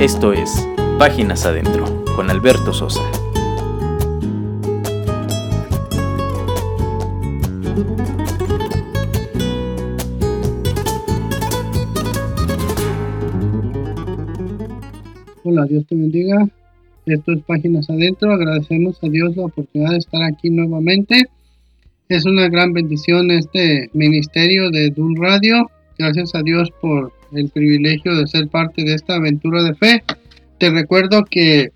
Esto es Páginas Adentro con Alberto Sosa. Hola, Dios te bendiga. Esto es Páginas Adentro. Agradecemos a Dios la oportunidad de estar aquí nuevamente. Es una gran bendición este ministerio de Dun Radio. Gracias a Dios por el privilegio de ser parte de esta aventura de fe. Te recuerdo que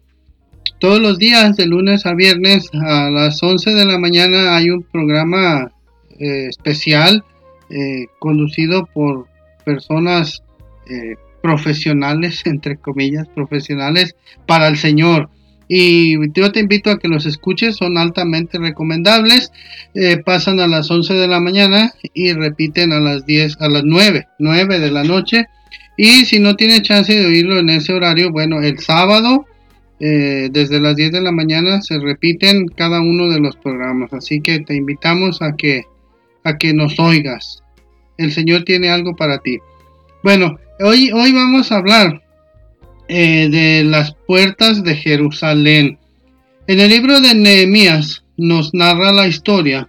todos los días, de lunes a viernes, a las 11 de la mañana, hay un programa eh, especial eh, conducido por personas eh, profesionales, entre comillas, profesionales para el Señor. Y yo te invito a que los escuches, son altamente recomendables. pasan a las 11 de la mañana y repiten a las 10, a las 9, 9 de la noche y si no tiene chance de oírlo en ese horario, bueno, el sábado eh, desde las 10 de la mañana se repiten cada uno de los programas. Así que te invitamos a que, a que nos oigas. El Señor tiene algo para ti. Bueno, hoy, hoy vamos a hablar eh, de las puertas de Jerusalén. En el libro de Nehemías nos narra la historia.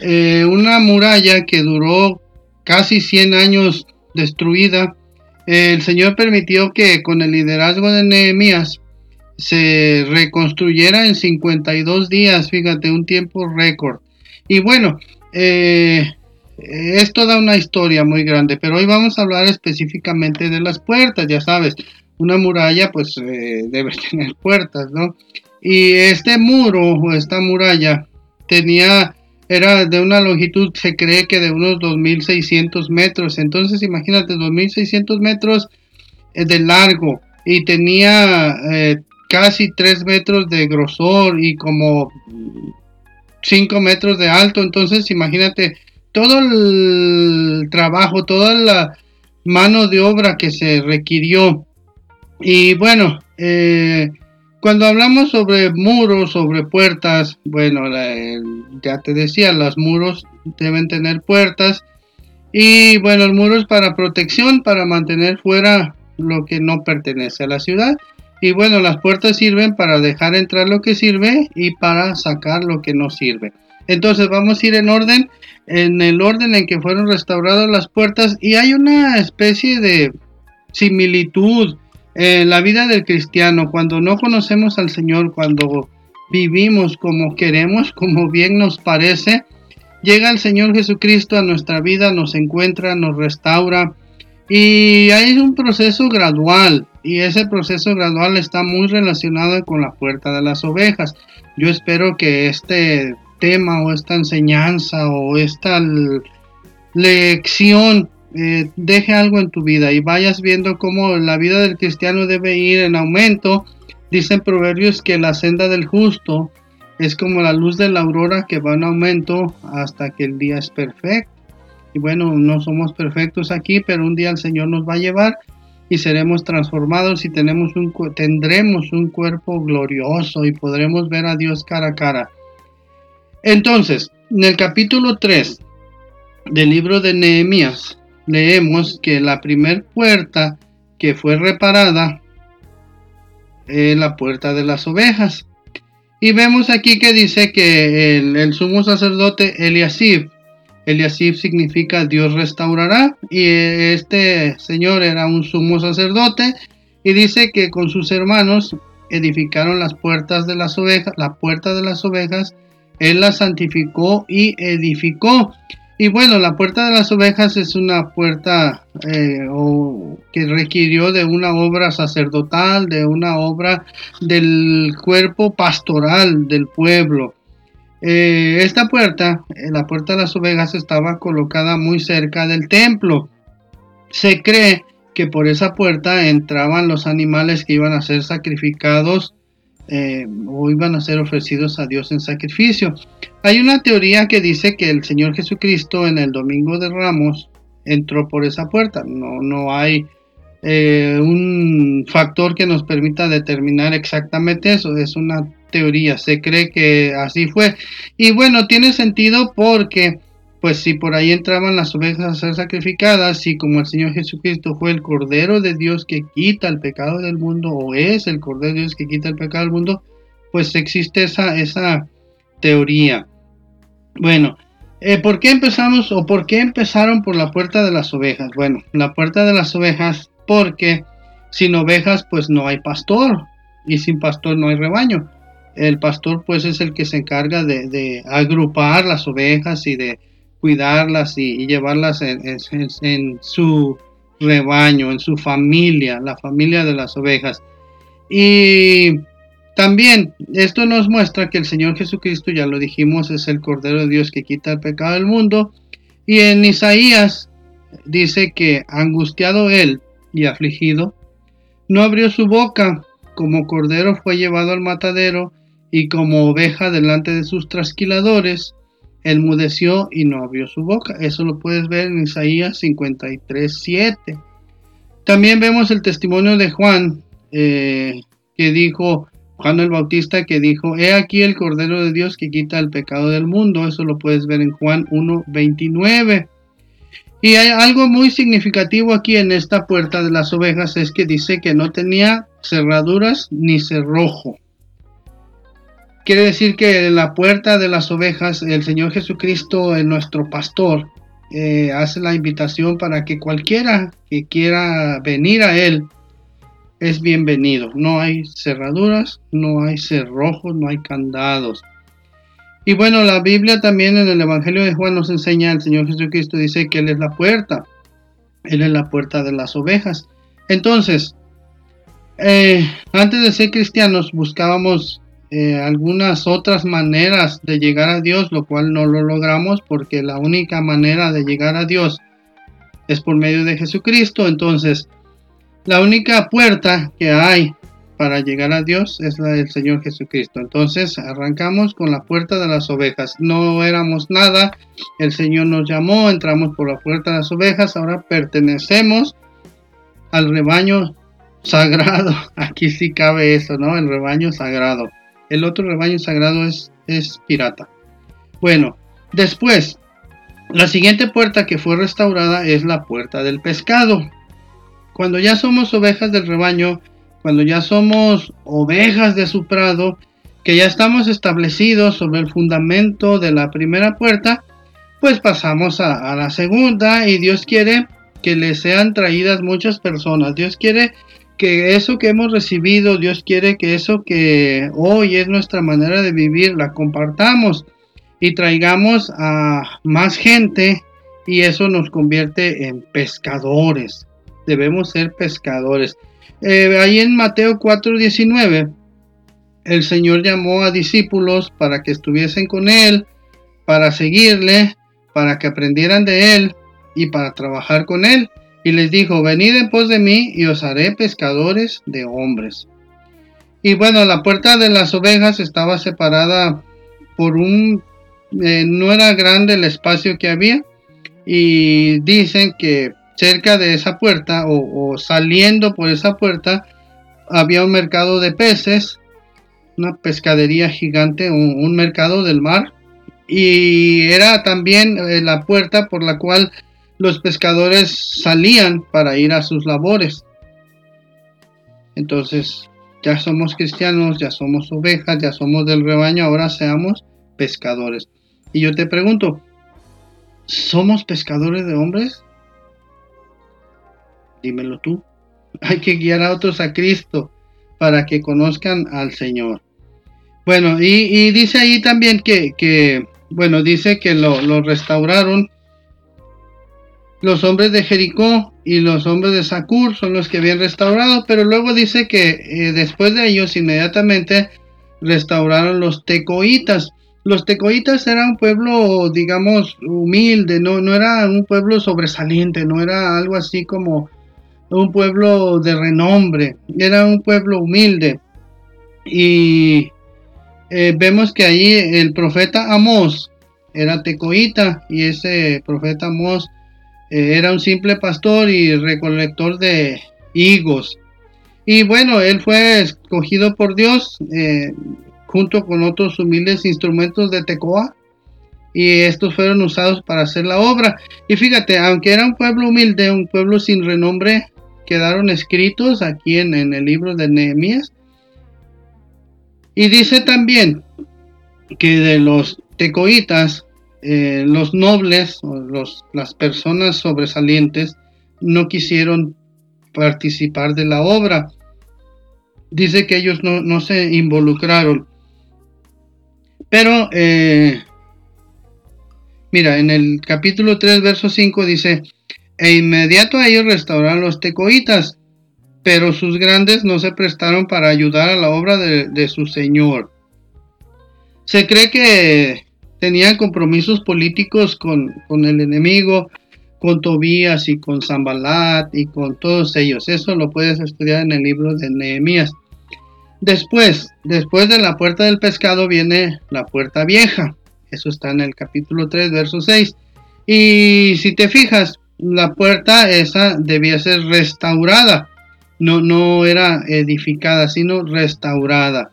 Eh, una muralla que duró casi 100 años destruida el Señor permitió que con el liderazgo de Nehemías se reconstruyera en 52 días, fíjate, un tiempo récord. Y bueno, eh, es toda una historia muy grande, pero hoy vamos a hablar específicamente de las puertas, ya sabes, una muralla pues eh, debe tener puertas, ¿no? Y este muro o esta muralla tenía era de una longitud, se cree que de unos 2.600 metros. Entonces, imagínate, 2.600 metros eh, de largo y tenía eh, casi 3 metros de grosor y como 5 metros de alto. Entonces, imagínate todo el trabajo, toda la mano de obra que se requirió. Y bueno, eh, cuando hablamos sobre muros, sobre puertas, bueno, ya te decía, los muros deben tener puertas. Y bueno, el muro es para protección, para mantener fuera lo que no pertenece a la ciudad. Y bueno, las puertas sirven para dejar entrar lo que sirve y para sacar lo que no sirve. Entonces vamos a ir en orden, en el orden en que fueron restauradas las puertas y hay una especie de similitud en la vida del cristiano, cuando no conocemos al Señor, cuando vivimos como queremos, como bien nos parece, llega el Señor Jesucristo a nuestra vida, nos encuentra, nos restaura y hay un proceso gradual y ese proceso gradual está muy relacionado con la puerta de las ovejas. Yo espero que este tema o esta enseñanza o esta lección eh, deje algo en tu vida y vayas viendo cómo la vida del cristiano debe ir en aumento. Dicen proverbios que la senda del justo es como la luz de la aurora que va en aumento hasta que el día es perfecto. Y bueno, no somos perfectos aquí, pero un día el Señor nos va a llevar y seremos transformados y tenemos un, tendremos un cuerpo glorioso y podremos ver a Dios cara a cara. Entonces, en el capítulo 3 del libro de Nehemías, leemos que la primer puerta que fue reparada es la puerta de las ovejas. Y vemos aquí que dice que el, sumo sacerdote Eliasib, Eliasib significa Dios restaurará, y este señor era un sumo sacerdote, y dice que con sus hermanos edificaron las puertas de las ovejas, la puerta de las ovejas, él la santificó y edificó. Y bueno, la puerta de las ovejas es una puerta eh, que requirió de una obra sacerdotal, de una obra del cuerpo pastoral del pueblo. Eh, esta puerta, eh, la puerta de las ovejas, estaba colocada muy cerca del templo. Se cree que por esa puerta entraban los animales que iban a ser sacrificados eh, o iban a ser ofrecidos a Dios en sacrificio. Hay una teoría que dice que el Señor Jesucristo en el Domingo de Ramos entró por esa puerta. No, no hay eh, un factor que nos permita determinar exactamente eso. Es una teoría. Se cree que así fue. Y bueno, tiene sentido porque pues si por ahí entraban las ovejas a ser sacrificadas, y como el Señor Jesucristo fue el Cordero de Dios que quita el pecado del mundo, o es el Cordero de Dios que quita el pecado del mundo, pues existe esa, esa teoría. Bueno, eh, ¿por qué empezamos o por qué empezaron por la puerta de las ovejas? Bueno, la puerta de las ovejas porque sin ovejas pues no hay pastor y sin pastor no hay rebaño. El pastor pues es el que se encarga de, agrupar las ovejas y de cuidarlas y, llevarlas en, su rebaño, en su familia, la familia de las ovejas. Y también esto nos muestra que el Señor Jesucristo, ya lo dijimos, es el Cordero de Dios que quita el pecado del mundo. Y en Isaías dice que angustiado él y afligido, no abrió su boca, como cordero fue llevado al matadero, y como oveja delante de sus trasquiladores, mudeció y no abrió su boca. Eso lo puedes ver en Isaías 53, 7. También vemos el testimonio de Juan, eh, que dijo, Juan el Bautista, que dijo, he aquí el Cordero de Dios que quita el pecado del mundo. Eso lo puedes ver en Juan 1, 29. Y hay algo muy significativo aquí en esta puerta de las ovejas es que dice que no tenía cerraduras ni cerrojo. Quiere decir que en la puerta de las ovejas el Señor Jesucristo, nuestro pastor, eh, hace la invitación para que cualquiera que quiera venir a Él es bienvenido. No hay cerraduras, no hay cerrojos, no hay candados. Y bueno, la Biblia también en el Evangelio de Juan nos enseña, el Señor Jesucristo dice que Él es la puerta, Él es la puerta de las ovejas. Entonces, eh, antes de ser cristianos buscábamos eh, algunas otras maneras de llegar a Dios, lo cual no lo logramos porque la única manera de llegar a Dios es por medio de Jesucristo. Entonces, la única puerta que hay para llegar a Dios es la del Señor Jesucristo. Entonces arrancamos con la puerta de las ovejas. No éramos nada, el Señor nos llamó, entramos por la puerta de las ovejas, ahora pertenecemos al rebaño sagrado. Aquí sí cabe eso, ¿no? El rebaño sagrado. El otro rebaño sagrado es, es pirata. Bueno, después, la siguiente puerta que fue restaurada es la puerta del pescado. Cuando ya somos ovejas del rebaño, cuando ya somos ovejas de su prado, que ya estamos establecidos sobre el fundamento de la primera puerta, pues pasamos a, la segunda y Dios quiere que le sean traídas muchas personas. Dios quiere que eso que hemos recibido, Dios quiere que eso que hoy es nuestra manera de vivir, la compartamos y traigamos a más gente y eso nos convierte en pescadores. Debemos ser pescadores. Eh, ahí en Mateo 4:19, el Señor llamó a discípulos para que estuviesen con Él, para seguirle, para que aprendieran de Él y para trabajar con Él. Y les dijo, venid en pos de mí y os haré pescadores de hombres. Y bueno, la puerta de las ovejas estaba separada por un... Eh, no era grande el espacio que había. Y dicen que cerca de esa puerta o, saliendo por esa puerta había un mercado de peces, una pescadería gigante, un, mercado del mar y era también eh, la puerta por la cual los pescadores salían para ir a sus labores. Entonces, ya somos cristianos, ya somos ovejas, ya somos del rebaño, ahora seamos pescadores. Y yo te pregunto, ¿somos pescadores de hombres? dímelo tú. Hay que guiar a otros a Cristo para que conozcan al Señor. Bueno, y, dice ahí también que, bueno, dice que lo, restauraron los hombres de Jericó y los hombres de Sacur son los que habían restaurado, pero luego dice que eh, después de ellos inmediatamente restauraron los tecoitas. Los tecoitas eran un pueblo, digamos, humilde, no, no era un pueblo sobresaliente, no era algo así como un pueblo de renombre, era un pueblo humilde. Y eh, vemos que ahí el profeta Amós era tecoita y ese profeta Amós eh, era un simple pastor y recolector de higos. Y bueno, él fue escogido por Dios eh, junto con otros humildes instrumentos de Tecoa y estos fueron usados para hacer la obra. Y fíjate, aunque era un pueblo humilde, un pueblo sin renombre, quedaron escritos aquí en, el libro de Nehemías. Y dice también que de los tecoitas, eh, los nobles, los, las personas sobresalientes, no quisieron participar de la obra. Dice que ellos no, se involucraron. Pero, eh, mira, en el capítulo 3, verso 5 dice, e inmediato a ellos restauraron los tecoitas, pero sus grandes no se prestaron para ayudar a la obra de, su señor. Se cree que tenían compromisos políticos con, con, el enemigo, con Tobías y con Zambalat y con todos ellos. Eso lo puedes estudiar en el libro de Nehemías. Después, después de la puerta del pescado viene la puerta vieja. Eso está en el capítulo 3, verso 6. Y si te fijas, la puerta esa debía ser restaurada. No, no era edificada, sino restaurada.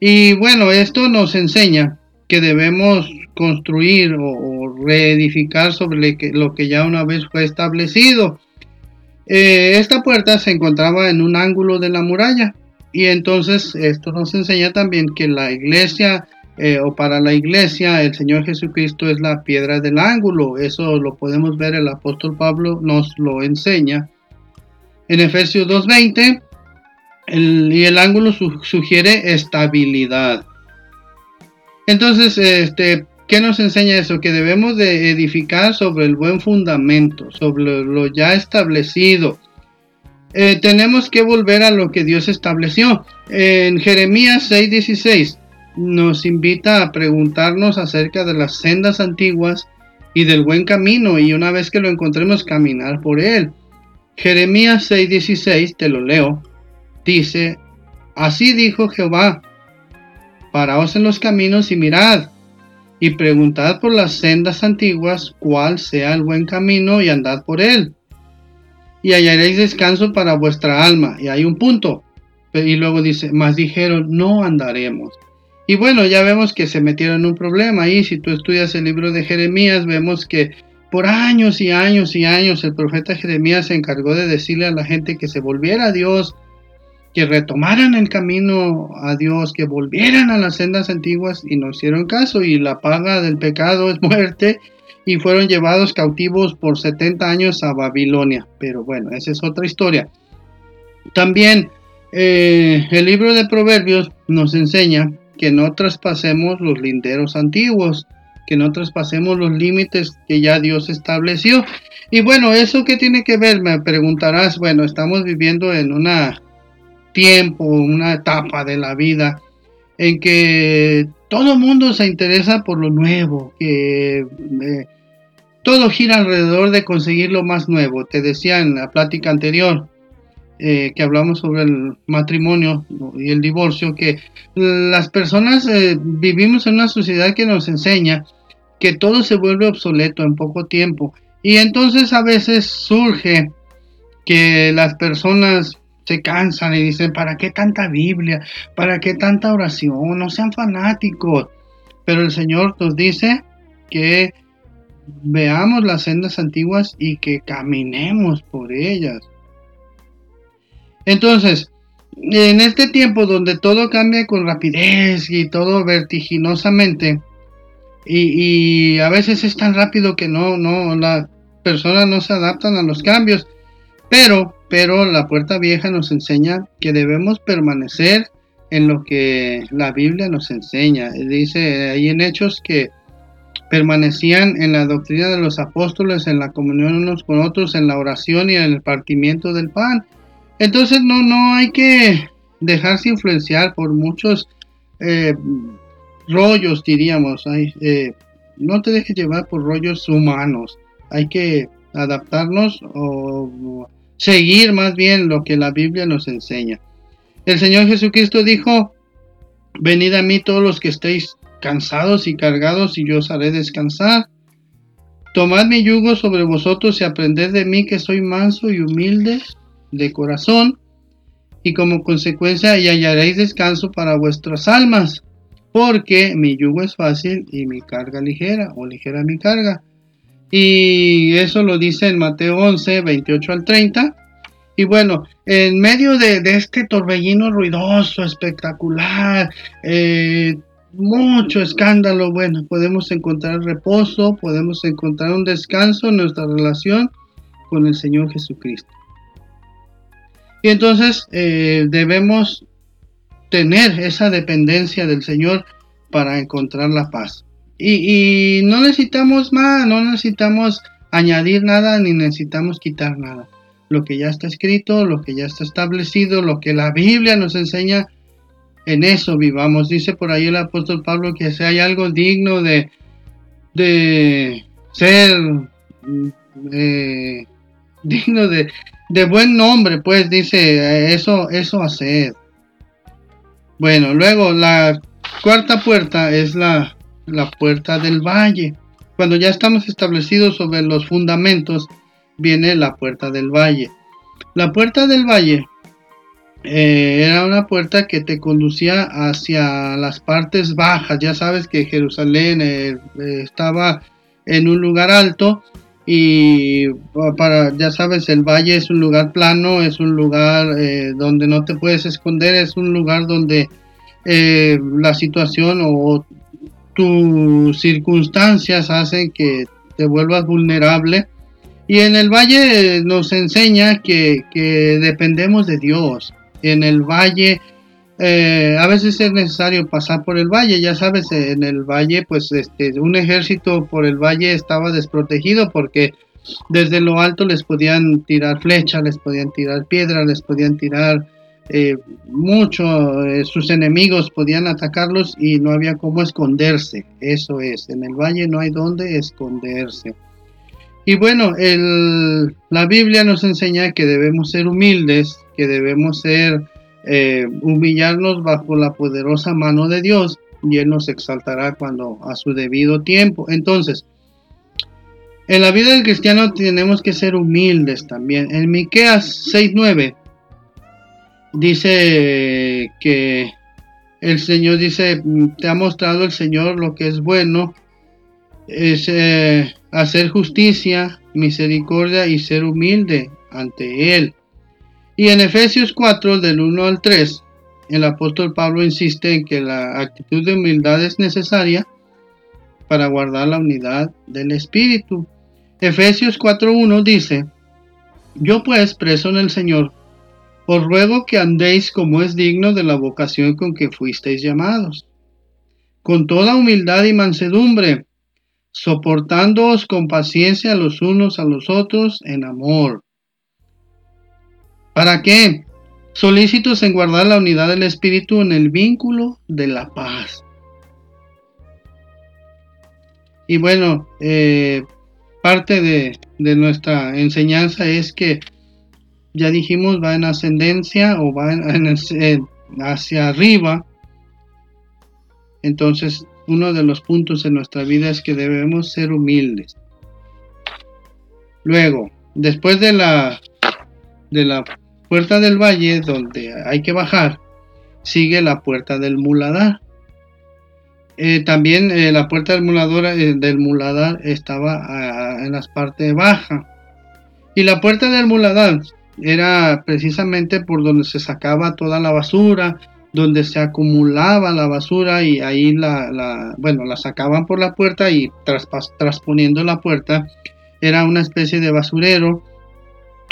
Y bueno, esto nos enseña que debemos construir o, reedificar sobre lo que ya una vez fue establecido. Eh, esta puerta se encontraba en un ángulo de la muralla y entonces esto nos enseña también que la iglesia eh, o para la iglesia el Señor Jesucristo es la piedra del ángulo. Eso lo podemos ver, el apóstol Pablo nos lo enseña. En Efesios 2.20 y el ángulo sugiere estabilidad. Entonces, este, ¿qué nos enseña eso? Que debemos de edificar sobre el buen fundamento, sobre lo ya establecido. Eh, tenemos que volver a lo que Dios estableció. En Jeremías 6:16 nos invita a preguntarnos acerca de las sendas antiguas y del buen camino y una vez que lo encontremos caminar por él. Jeremías 6:16, te lo leo, dice, así dijo Jehová, paraos en los caminos y mirad, y preguntad por las sendas antiguas cuál sea el buen camino y andad por él, y hallaréis descanso para vuestra alma. Y hay un punto, y luego dice, mas dijeron, no andaremos. Y bueno, ya vemos que se metieron en un problema ahí. Si tú estudias el libro de Jeremías, vemos que por años y años y años el profeta Jeremías se encargó de decirle a la gente que se volviera a Dios, que retomaran el camino a Dios, que volvieran a las sendas antiguas y no hicieron caso y la paga del pecado es muerte y fueron llevados cautivos por 70 años a Babilonia. Pero bueno, esa es otra historia. También eh, el libro de Proverbios nos enseña que no traspasemos los linderos antiguos, que no traspasemos los límites que ya Dios estableció. Y bueno, ¿eso qué tiene que ver? Me preguntarás, bueno, estamos viviendo en un tiempo, una etapa de la vida en que todo el mundo se interesa por lo nuevo, que eh, todo gira alrededor de conseguir lo más nuevo. Te decía en la plática anterior, eh, que hablamos sobre el matrimonio y el divorcio, que las personas eh, vivimos en una sociedad que nos enseña que todo se vuelve obsoleto en poco tiempo. Y entonces a veces surge que las personas se cansan y dicen, ¿para qué tanta Biblia? ¿Para qué tanta oración? No sean fanáticos. Pero el Señor nos dice que veamos las sendas antiguas y que caminemos por ellas. Entonces, en este tiempo donde todo cambia con rapidez y todo vertiginosamente, y, a veces es tan rápido que no, no, las personas no se adaptan a los cambios, pero, pero la puerta vieja nos enseña que debemos permanecer en lo que la Biblia nos enseña. Dice ahí en Hechos que permanecían en la doctrina de los apóstoles, en la comunión unos con otros, en la oración y en el partimiento del pan. Entonces no, no hay que dejarse influenciar por muchos eh, rollos, diríamos. Eh, no te dejes llevar por rollos humanos. Hay que adaptarnos o seguir más bien lo que la Biblia nos enseña. El Señor Jesucristo dijo, venid a mí todos los que estéis cansados y cargados y yo os haré descansar. Tomad mi yugo sobre vosotros y aprended de mí que soy manso y humilde de corazón, y como consecuencia hallaréis descanso para vuestras almas, porque mi yugo es fácil y mi carga ligera, o ligera mi carga. Y eso lo dice en Mateo 11, 28 al 30. Y bueno, en medio de, este torbellino ruidoso, espectacular, eh, mucho escándalo, bueno, podemos encontrar reposo, podemos encontrar un descanso en nuestra relación con el Señor Jesucristo. Y entonces eh, debemos tener esa dependencia del Señor para encontrar la paz. Y, no necesitamos más, no necesitamos añadir nada ni necesitamos quitar nada. Lo que ya está escrito, lo que ya está establecido, lo que la Biblia nos enseña, en eso vivamos. Dice por ahí el apóstol Pablo que si hay algo digno de, de ser digno de, de, buen nombre, pues dice eso, eso hacer. Bueno, luego la cuarta puerta es la, la puerta del valle. Cuando ya estamos establecidos sobre los fundamentos, viene la puerta del valle. La puerta del valle eh, era una puerta que te conducía hacia las partes bajas. Ya sabes que Jerusalén eh, estaba en un lugar alto y para ya sabes el valle es un lugar plano es un lugar eh, donde no te puedes esconder es un lugar donde eh, la situación o tus circunstancias hacen que te vuelvas vulnerable. Y en el valle nos enseña que, dependemos de Dios. En el valle eh, a veces es necesario pasar por el valle, ya sabes, en el valle, pues este, un ejército por el valle estaba desprotegido porque desde lo alto les podían tirar flechas, les podían tirar piedras, les podían tirar eh, mucho, eh, sus enemigos podían atacarlos y no había cómo esconderse, eso es, en el valle no hay donde esconderse. Y bueno, la Biblia nos enseña que debemos ser humildes, que debemos ser eh, humillarnos bajo la poderosa mano de Dios y Él nos exaltará cuando a su debido tiempo. Entonces, en la vida del cristiano tenemos que ser humildes también. En Miqueas 6:9 dice que el Señor dice, te ha mostrado el Señor lo que es bueno, es eh, hacer justicia, misericordia y ser humilde ante Él. Y en Efesios 4, del 1 al 3, el apóstol Pablo insiste en que la actitud de humildad es necesaria para guardar la unidad del Espíritu. Efesios 4.1 dice, Yo pues, preso en el Señor, os ruego que andéis como es digno de la vocación con que fuisteis llamados, con toda humildad y mansedumbre, soportándoos con paciencia los unos a los otros en amor ¿Para qué? Solícitos en guardar la unidad del espíritu en el vínculo de la paz. Y bueno, eh, parte de, nuestra enseñanza es que ya dijimos va en ascendencia o va hacia arriba. Entonces, uno de los puntos en nuestra vida es que debemos ser humildes. Luego, después de la de la puerta del valle donde hay que bajar, sigue la puerta del muladar. Eh, también eh, la puerta del mulador, eh, del muladar estaba ah, en las partes bajas. Y la puerta del muladar era precisamente por donde se sacaba toda la basura, donde se acumulaba la basura y ahí la, bueno, la sacaban por la puerta y trasponiendo la puerta era una especie de basurero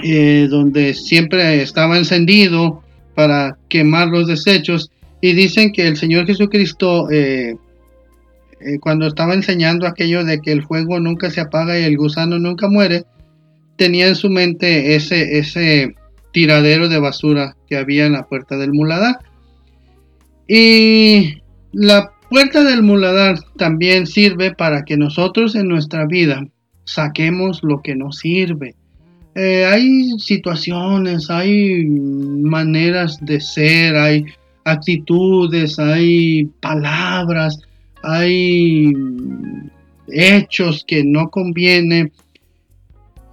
eh, donde siempre estaba encendido para quemar los desechos. Y dicen que el Señor Jesucristo, eh, eh, cuando estaba enseñando aquello de que el fuego nunca se apaga y el gusano nunca muere, tenía en su mente ese, ese tiradero de basura que había en la puerta del muladar. Y la puerta del muladar también sirve para que nosotros en nuestra vida saquemos lo que nos sirve eh, hay situaciones, hay maneras de ser, hay actitudes, hay palabras, hay hechos que no convienen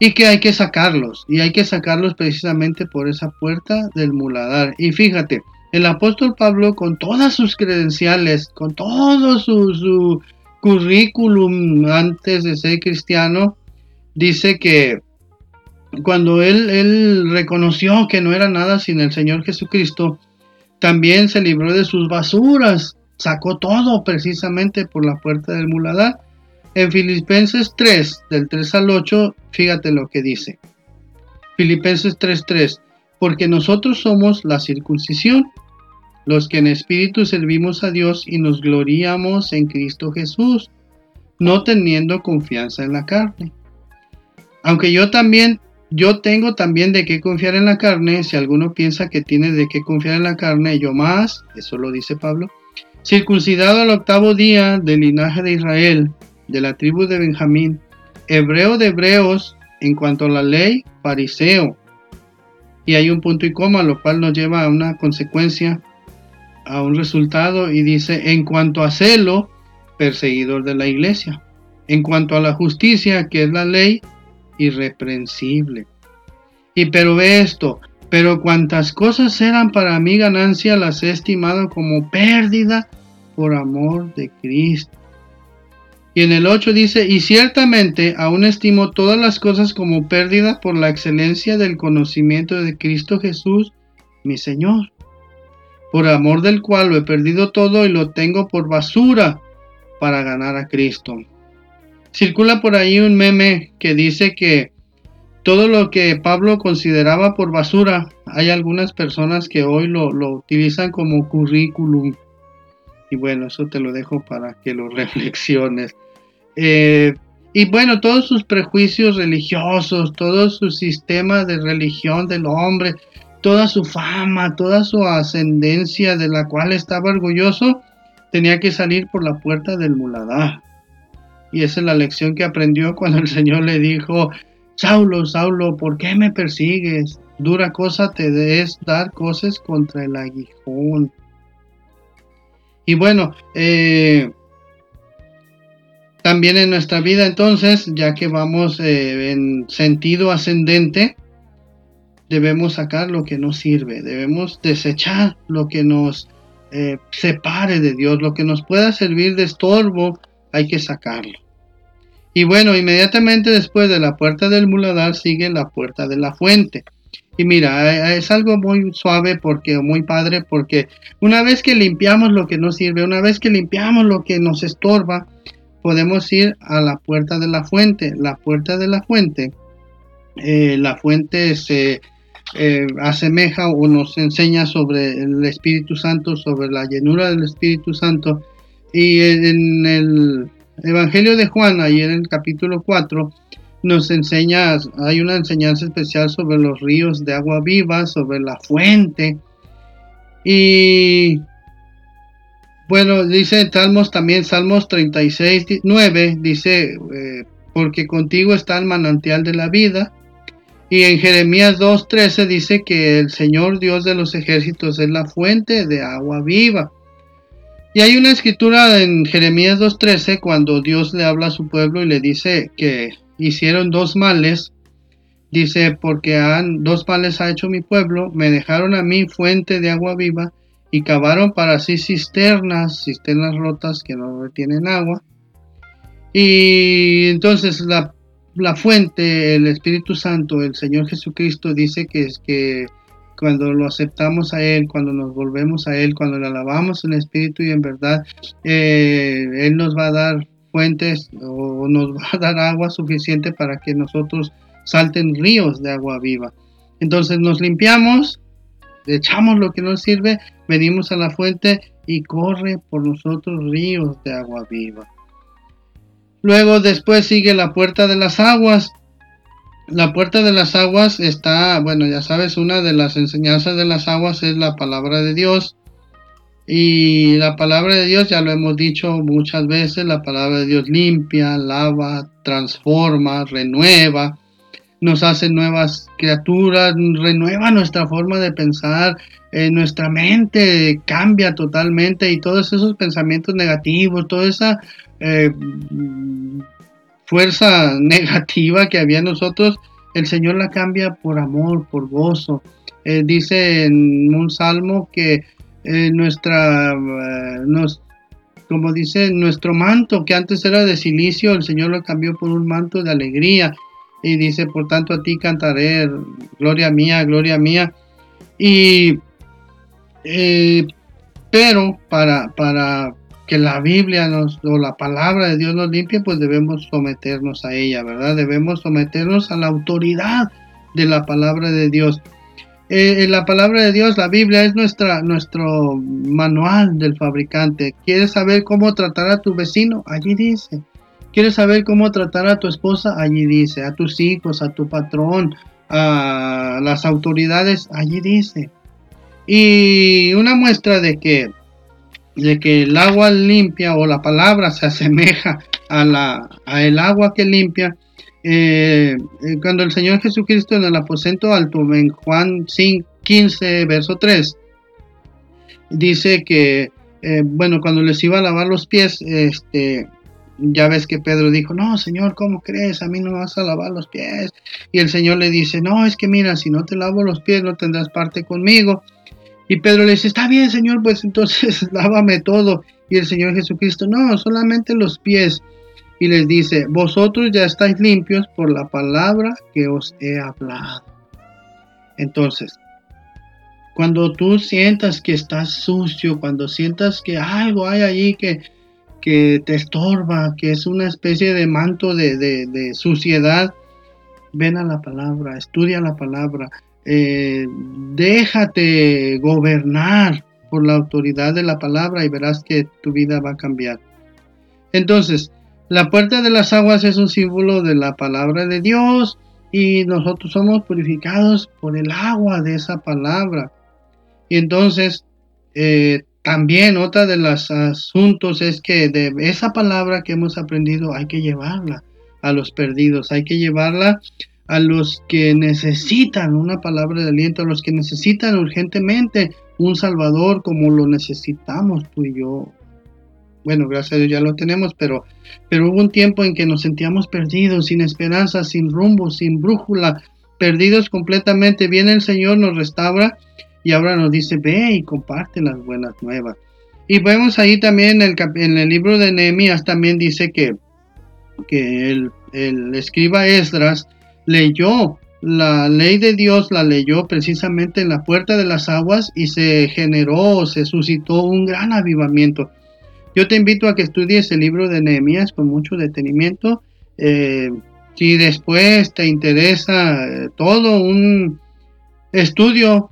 y que hay que sacarlos. Y hay que sacarlos precisamente por esa puerta del muladar. Y fíjate, El apóstol Pablo, con todas sus credenciales, con todo su, currículum antes de ser cristiano, dice que cuando él reconoció que no era nada sin el Señor Jesucristo, también se libró de sus basuras, sacó todo precisamente por la puerta del muladar. En Filipenses 3, del 3 al 8, fíjate lo que dice. Filipenses 3:3, porque nosotros somos la circuncisión, los que en espíritu servimos a Dios y nos gloriamos en Cristo Jesús, no teniendo confianza en la carne. Aunque yo también yo tengo también de qué confiar en la carne, si alguno piensa que tiene de qué confiar en la carne, yo más, eso lo dice Pablo, circuncidado al octavo día del linaje de Israel, de la tribu de Benjamín, hebreo de hebreos, en cuanto a la ley, fariseo. Y hay un punto y coma, lo cual nos lleva a una consecuencia, a un resultado, y dice, en cuanto a celo, perseguidor de la iglesia. En cuanto a la justicia, que es la ley, irreprensible. Y pero ve esto, pero cuantas cosas eran para mí ganancia las he estimado como pérdida por amor de Cristo. Y en el 8 dice, y ciertamente aún estimo todas las cosas como pérdida por la excelencia del conocimiento de Cristo Jesús, mi Señor, por amor del cual lo he perdido todo y lo tengo por basura para ganar a Cristo Circula por ahí un meme que dice que todo lo que Pablo consideraba por basura, hay algunas personas que hoy lo, utilizan como currículum. Y bueno, eso te lo dejo para que lo reflexiones. Eh, y bueno, todos sus prejuicios religiosos, todo su sistema de religión del hombre, toda su fama, toda su ascendencia de la cual estaba orgulloso, tenía que salir por la puerta del muladar. Y esa es la lección que aprendió cuando el Señor le dijo, Saulo, Saulo, ¿por qué me persigues? Dura cosa te es dar cosas contra el aguijón. Y bueno, eh, también en nuestra vida entonces, ya que vamos eh, en sentido ascendente, debemos sacar lo que nos sirve, debemos desechar lo que nos eh, separe de Dios, lo que nos pueda servir de estorbo hay que sacarlo. Y bueno, inmediatamente después de la puerta del muladar sigue la puerta de la fuente. Mira, eh, es algo muy suave porque muy padre porque una vez que limpiamos lo que nos sirve, una vez que limpiamos lo que nos estorba, podemos ir a la puerta de la fuente. La puerta de la fuente, eh, la fuente se eh, asemeja o nos enseña sobre el Espíritu Santo, sobre la llenura del Espíritu Santo. Y en el Evangelio de Juan, ahí en el capítulo 4, nos enseña, hay una enseñanza especial sobre los ríos de agua viva, sobre la fuente. Y bueno, dice Salmos también, Salmos 36, 9, dice, eh, porque contigo está el manantial de la vida. Y en Jeremías 2.13 dice que el Señor Dios de los ejércitos es la fuente de agua viva. Y hay una escritura en Jeremías 2.13 cuando Dios le habla a su pueblo y le dice que hicieron dos males. Dice, porque han, dos males ha hecho mi pueblo, me dejaron a mí fuente de agua viva y cavaron para sí cisternas, cisternas rotas que no retienen agua. Y entonces la, la fuente, el Espíritu Santo, el Señor Jesucristo dice que es que cuando lo aceptamos a Él, cuando nos volvemos a Él, cuando le alabamos en espíritu y en verdad, eh, Él nos va a dar fuentes o nos va a dar agua suficiente para que nosotros salten ríos de agua viva. Entonces nos limpiamos, echamos lo que nos sirve, venimos a la fuente y corre por nosotros ríos de agua viva. Luego después sigue la puerta de las aguas, la puerta de las aguas está, bueno, ya sabes, una de las enseñanzas de las aguas es la palabra de Dios. Y la palabra de Dios, ya lo hemos dicho muchas veces, la palabra de Dios limpia, lava, transforma, renueva, nos hace nuevas criaturas, renueva nuestra forma de pensar, eh, nuestra mente cambia totalmente y todos esos pensamientos negativos, toda esa eh, fuerza negativa que había en nosotros, el Señor la cambia por amor, por gozo. Eh, dice en un salmo que eh, nuestra, eh, nos, como dice, nuestro manto que antes era de silicio, el Señor lo cambió por un manto de alegría. Y dice, por tanto a ti cantaré, gloria mía, gloria mía. Y, eh, pero para, para que la Biblia nos, o la palabra de Dios nos limpie, pues debemos someternos a ella, ¿verdad? Debemos someternos a la autoridad de la palabra de Dios. Eh, la palabra de Dios, la Biblia, es nuestra, nuestro manual del fabricante. ¿Quieres saber cómo tratar a tu vecino? Allí dice. ¿Quieres saber cómo tratar a tu esposa? Allí dice. A tus hijos, a tu patrón, a las autoridades, allí dice. Y una muestra de que, de que el agua limpia o la palabra se asemeja a, la, a el agua que limpia eh, eh, cuando el Señor Jesucristo en el aposento alto, en Juan 5, 15, verso 3, dice que, eh, bueno, cuando les iba a lavar los pies, este, ya ves que Pedro dijo, no, Señor, ¿cómo crees? A mí no vas a lavar los pies. Y el Señor le dice, no, es que mira, si no te lavo los pies, no tendrás parte conmigo. Y Pedro le dice, está bien, Señor, pues entonces lávame todo. Y el Señor Jesucristo, no, solamente los pies y les dice, vosotros ya estáis limpios por la palabra que os he hablado. Entonces, cuando tú sientas que estás sucio, cuando sientas que algo hay allí que, que te estorba, que es una especie de manto de, suciedad, ven a la palabra, estudia la palabra, eh, déjate gobernar por la autoridad de la palabra y verás que tu vida va a cambiar. Entonces, la puerta de las aguas es un símbolo de la palabra de Dios y nosotros somos purificados por el agua de esa palabra. Y entonces, eh, también otra de los asuntos es que de esa palabra que hemos aprendido hay que llevarla a los perdidos, hay que llevarla a los que necesitan una palabra de aliento, a los que necesitan urgentemente un Salvador como lo necesitamos tú y yo bueno, gracias a Dios ya lo tenemos, pero, pero hubo un tiempo en que nos sentíamos perdidos, sin esperanza, sin rumbo, sin brújula, perdidos completamente. Viene el Señor, nos restaura y ahora nos dice, ve y comparte las buenas nuevas. Y vemos ahí también en el, libro de Nehemías, también dice que, que el escriba Esdras leyó la ley de Dios, la leyó precisamente en la puerta de las aguas y se generó, se suscitó un gran avivamiento. Yo te invito a que estudies el libro de Nehemías con mucho detenimiento. Eh, si después te interesa eh, todo un estudio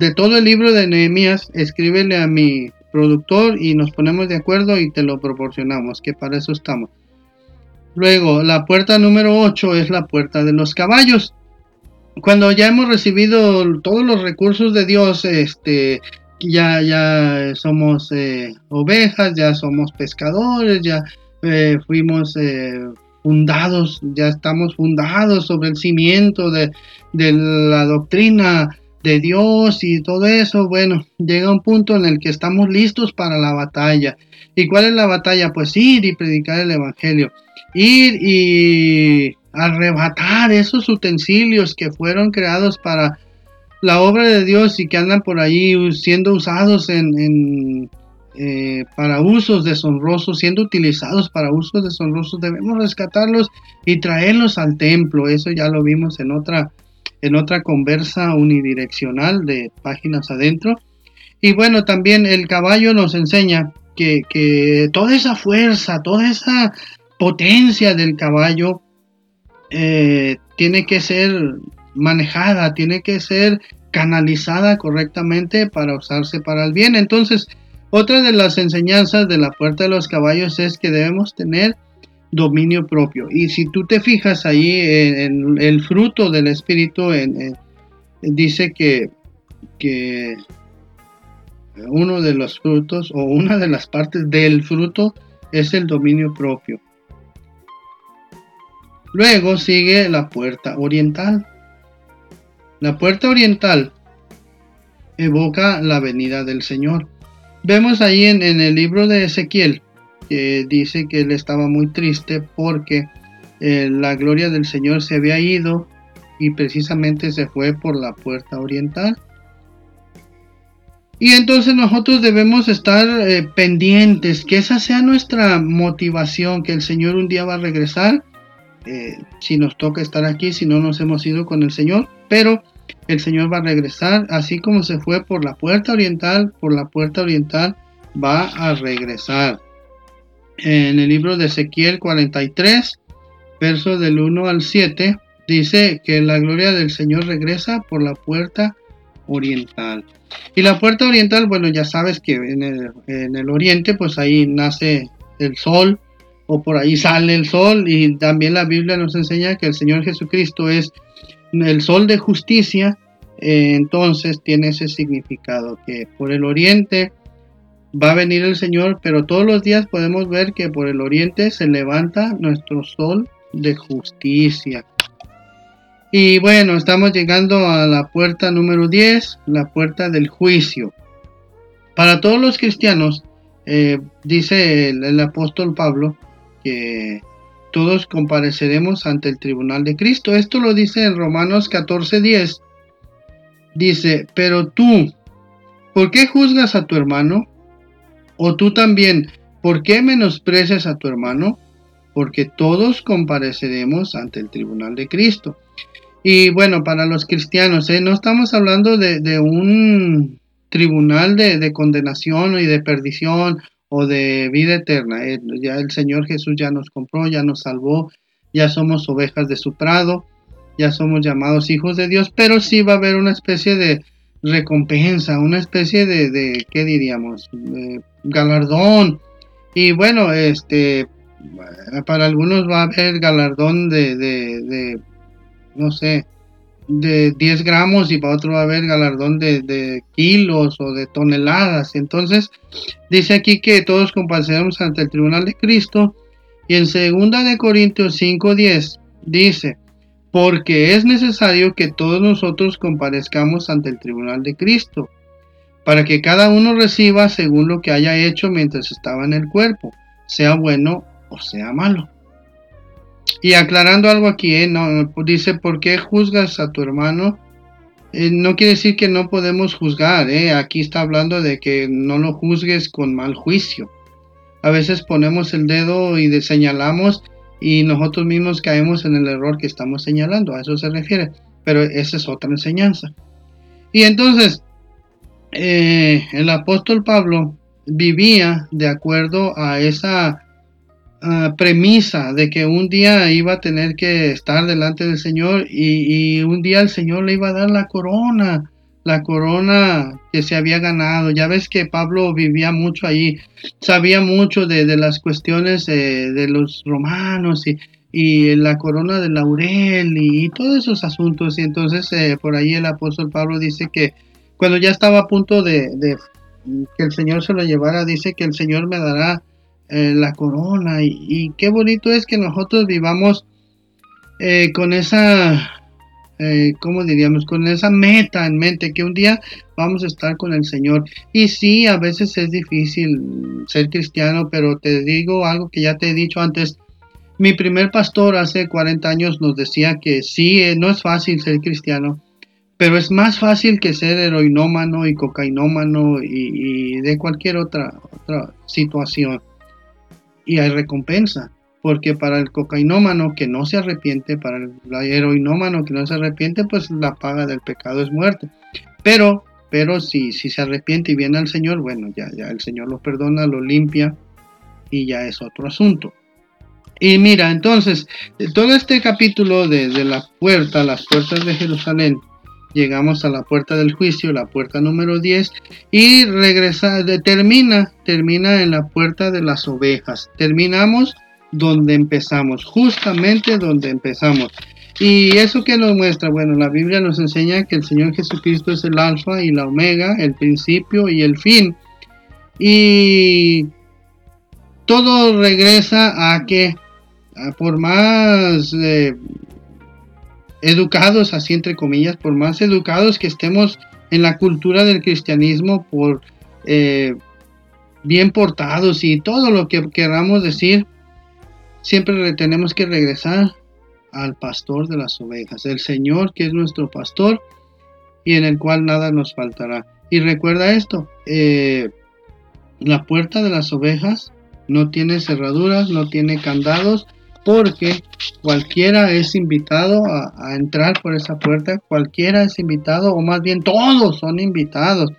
de todo el libro de Nehemías, escríbele a mi productor y nos ponemos de acuerdo y te lo proporcionamos, que para eso estamos. Luego, la puerta número 8 es la puerta de los caballos. Cuando ya hemos recibido todos los recursos de Dios, este, ya, ya somos eh, ovejas, ya somos pescadores, ya eh, fuimos eh, fundados, ya estamos fundados sobre el cimiento de, de, la doctrina de Dios y todo eso. Bueno, llega un punto en el que estamos listos para la batalla. ¿Y cuál es la batalla? Pues ir y predicar el Evangelio. Ir y arrebatar esos utensilios que fueron creados para la obra de Dios y que andan por ahí siendo usados en, eh, para usos deshonrosos, siendo utilizados para usos deshonrosos, debemos rescatarlos y traerlos al templo. Eso ya lo vimos en otra, en otra conversa unidireccional de páginas adentro. Y bueno, también el caballo nos enseña que, que toda esa fuerza, toda esa potencia del caballo eh, tiene que ser manejada, tiene que ser canalizada correctamente para usarse para el bien. Entonces, otra de las enseñanzas de la puerta de los caballos es que debemos tener dominio propio. Y si tú te fijas ahí en, el fruto del espíritu, dice que, que uno de los frutos o una de las partes del fruto es el dominio propio. Luego sigue la puerta oriental. La puerta oriental evoca la venida del Señor. Vemos ahí en, el libro de Ezequiel que dice que él estaba muy triste porque eh, la gloria del Señor se había ido y precisamente se fue por la puerta oriental. Y entonces nosotros debemos estar eh, pendientes, que esa sea nuestra motivación, que el Señor un día va a regresar, eh, si nos toca estar aquí, si no nos hemos ido con el Señor, pero el Señor va a regresar, así como se fue por la puerta oriental, por la puerta oriental va a regresar. En el libro de Ezequiel 43, versos del 1 al 7, dice que la gloria del Señor regresa por la puerta oriental. Y la puerta oriental, bueno, ya sabes que en el, oriente, pues ahí nace el sol, o por ahí sale el sol, y también la Biblia nos enseña que el Señor Jesucristo es el sol de justicia, eh, entonces tiene ese significado, que por el oriente va a venir el Señor, pero todos los días podemos ver que por el oriente se levanta nuestro sol de justicia. Y bueno, estamos llegando a la puerta número 10, la puerta del juicio. Para todos los cristianos, eh, dice el, apóstol Pablo que todos compareceremos ante el tribunal de Cristo. Esto lo dice en Romanos 14:10. Dice, pero tú, ¿por qué juzgas a tu hermano? O tú también, ¿por qué menosprecias a tu hermano? Porque todos compareceremos ante el tribunal de Cristo. Y bueno, para los cristianos, ¿eh? no estamos hablando de, un tribunal de, condenación y de perdición o de vida eterna. ¿eh? Ya el Señor Jesús ya nos compró, ya nos salvó, ya somos ovejas de su prado, ya somos llamados hijos de Dios, pero sí va a haber una especie de recompensa, una especie de, de ¿qué diríamos? galardón. Y bueno, este, para algunos va a haber galardón de no sé, de 10 gramos y para otro va a haber galardón de, kilos o de toneladas. Entonces, dice aquí que todos compareceremos ante el tribunal de Cristo. Y en 2 de Corintios 5:10 dice, porque es necesario que todos nosotros comparezcamos ante el tribunal de Cristo, para que cada uno reciba según lo que haya hecho mientras estaba en el cuerpo, sea bueno o sea malo. Y aclarando algo aquí, ¿eh? no, dice, ¿por qué juzgas a tu hermano? Eh, no quiere decir que no podemos juzgar, ¿eh? aquí está hablando de que no lo juzgues con mal juicio. A veces ponemos el dedo y señalamos y nosotros mismos caemos en el error que estamos señalando, a eso se refiere, pero esa es otra enseñanza. Y entonces, el apóstol Pablo vivía de acuerdo a esa Ah, premisa de que un día iba a tener que estar delante del Señor y, un día el Señor le iba a dar la corona, la corona que se había ganado. Ya ves que Pablo vivía mucho ahí, sabía mucho de, las cuestiones de los romanos y, y, la corona de laurel y, todos esos asuntos. Y entonces eh, por ahí el apóstol Pablo dice que cuando ya estaba a punto de, de que el Señor se lo llevara, dice que el Señor me dará eh, la corona y, qué bonito es que nosotros vivamos eh, con esa, eh, ¿cómo diríamos? Con esa meta en mente, que un día vamos a estar con el Señor. Y sí, a veces es difícil ser cristiano, pero te digo algo que ya te he dicho antes. Mi primer pastor hace 40 años nos decía que sí, no es fácil ser cristiano, pero es más fácil que ser heroinómano y cocainómano y, y de cualquier otra, otra situación y hay recompensa. Porque para el cocainómano que no se arrepiente, para el heroinómano que no se arrepiente, pues la paga del pecado es muerte. Pero, pero si, si se arrepiente y viene al Señor, bueno, ya, ya el Señor lo perdona, lo limpia y ya es otro asunto. Y mira, entonces, todo este capítulo de, de la puerta, las puertas de Jerusalén, llegamos a la puerta del juicio, la puerta número 10, y regresa, termina, termina en la puerta de las ovejas. Terminamos donde empezamos, justamente donde empezamos. ¿Y eso que nos muestra? Bueno, la Biblia nos enseña que el Señor Jesucristo es el alfa y la omega, el principio y el fin. Y todo regresa a que, por más eh, educados, así entre comillas, por más educados que estemos en la cultura del cristianismo, por eh, bien portados y todo lo que queramos decir, siempre tenemos que regresar al pastor de las ovejas, el Señor que es nuestro pastor y en el cual nada nos faltará. Y recuerda esto, eh, la puerta de las ovejas no tiene cerraduras, no tiene candados, porque cualquiera es invitado a, entrar por esa puerta, cualquiera es invitado, o más bien todos son invitados.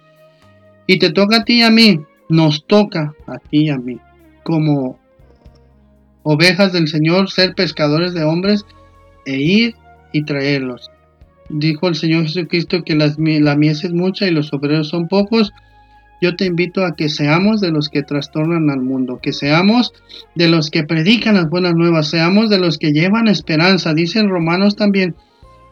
Y te toca a ti y a mí, nos toca a ti y a mí, como ovejas del Señor, ser pescadores de hombres e ir y traerlos. Dijo el Señor Jesucristo que la mies es mucha y los obreros son pocos yo te invito a que seamos de los que trastornan al mundo, que seamos de los que predican las buenas nuevas, seamos de los que llevan esperanza. Dicen Romanos también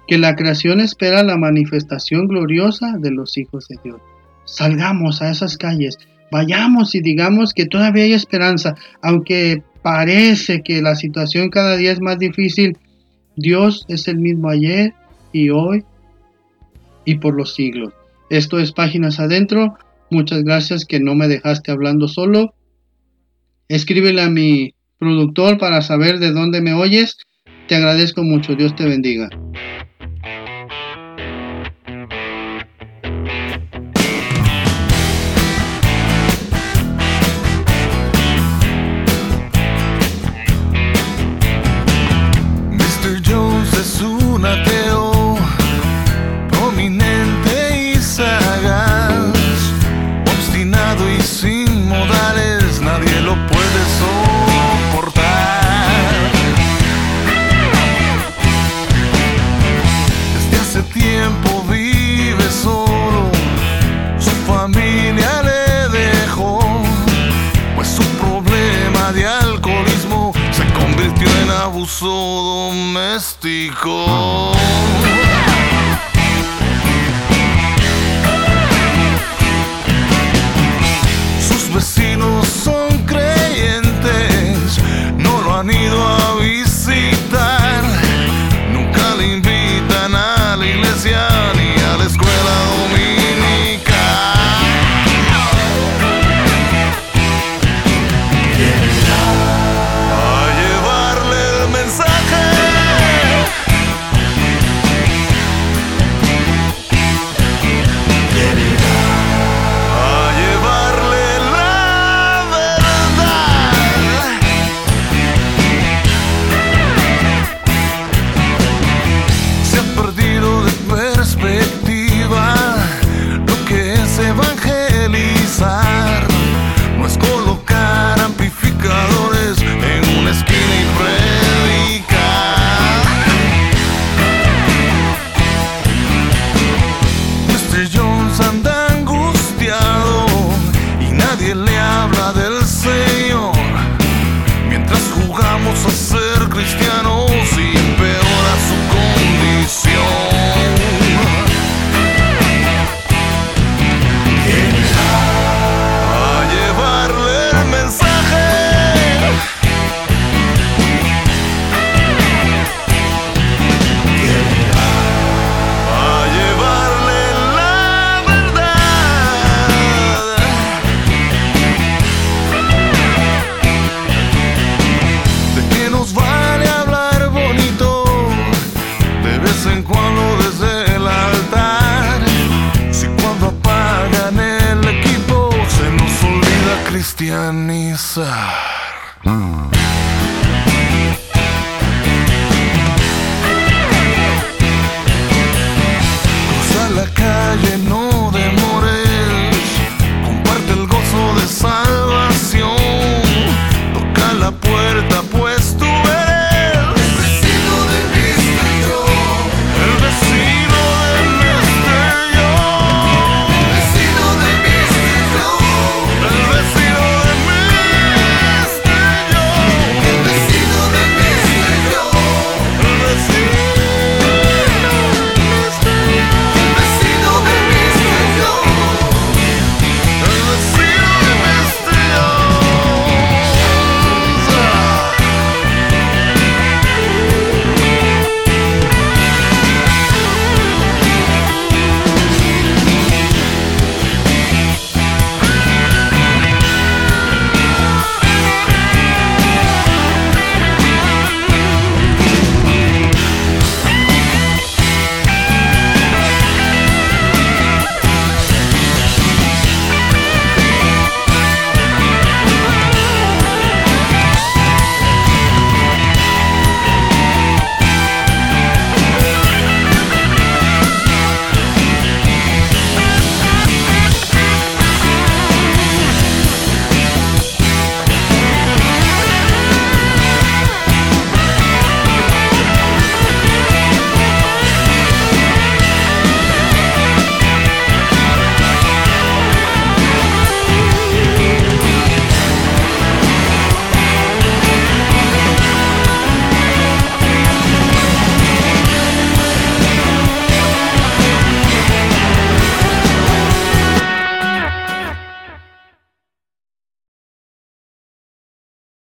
que la creación espera la manifestación gloriosa de los hijos de Dios. Salgamos a esas calles, vayamos y digamos que todavía hay esperanza, aunque parece que la situación cada día es más difícil. Dios es el mismo ayer y hoy y por los siglos. Esto es Páginas Adentro. Muchas gracias que no me dejaste hablando solo. Escríbele a mi productor para saber de dónde me oyes. Te agradezco mucho. Dios te bendiga.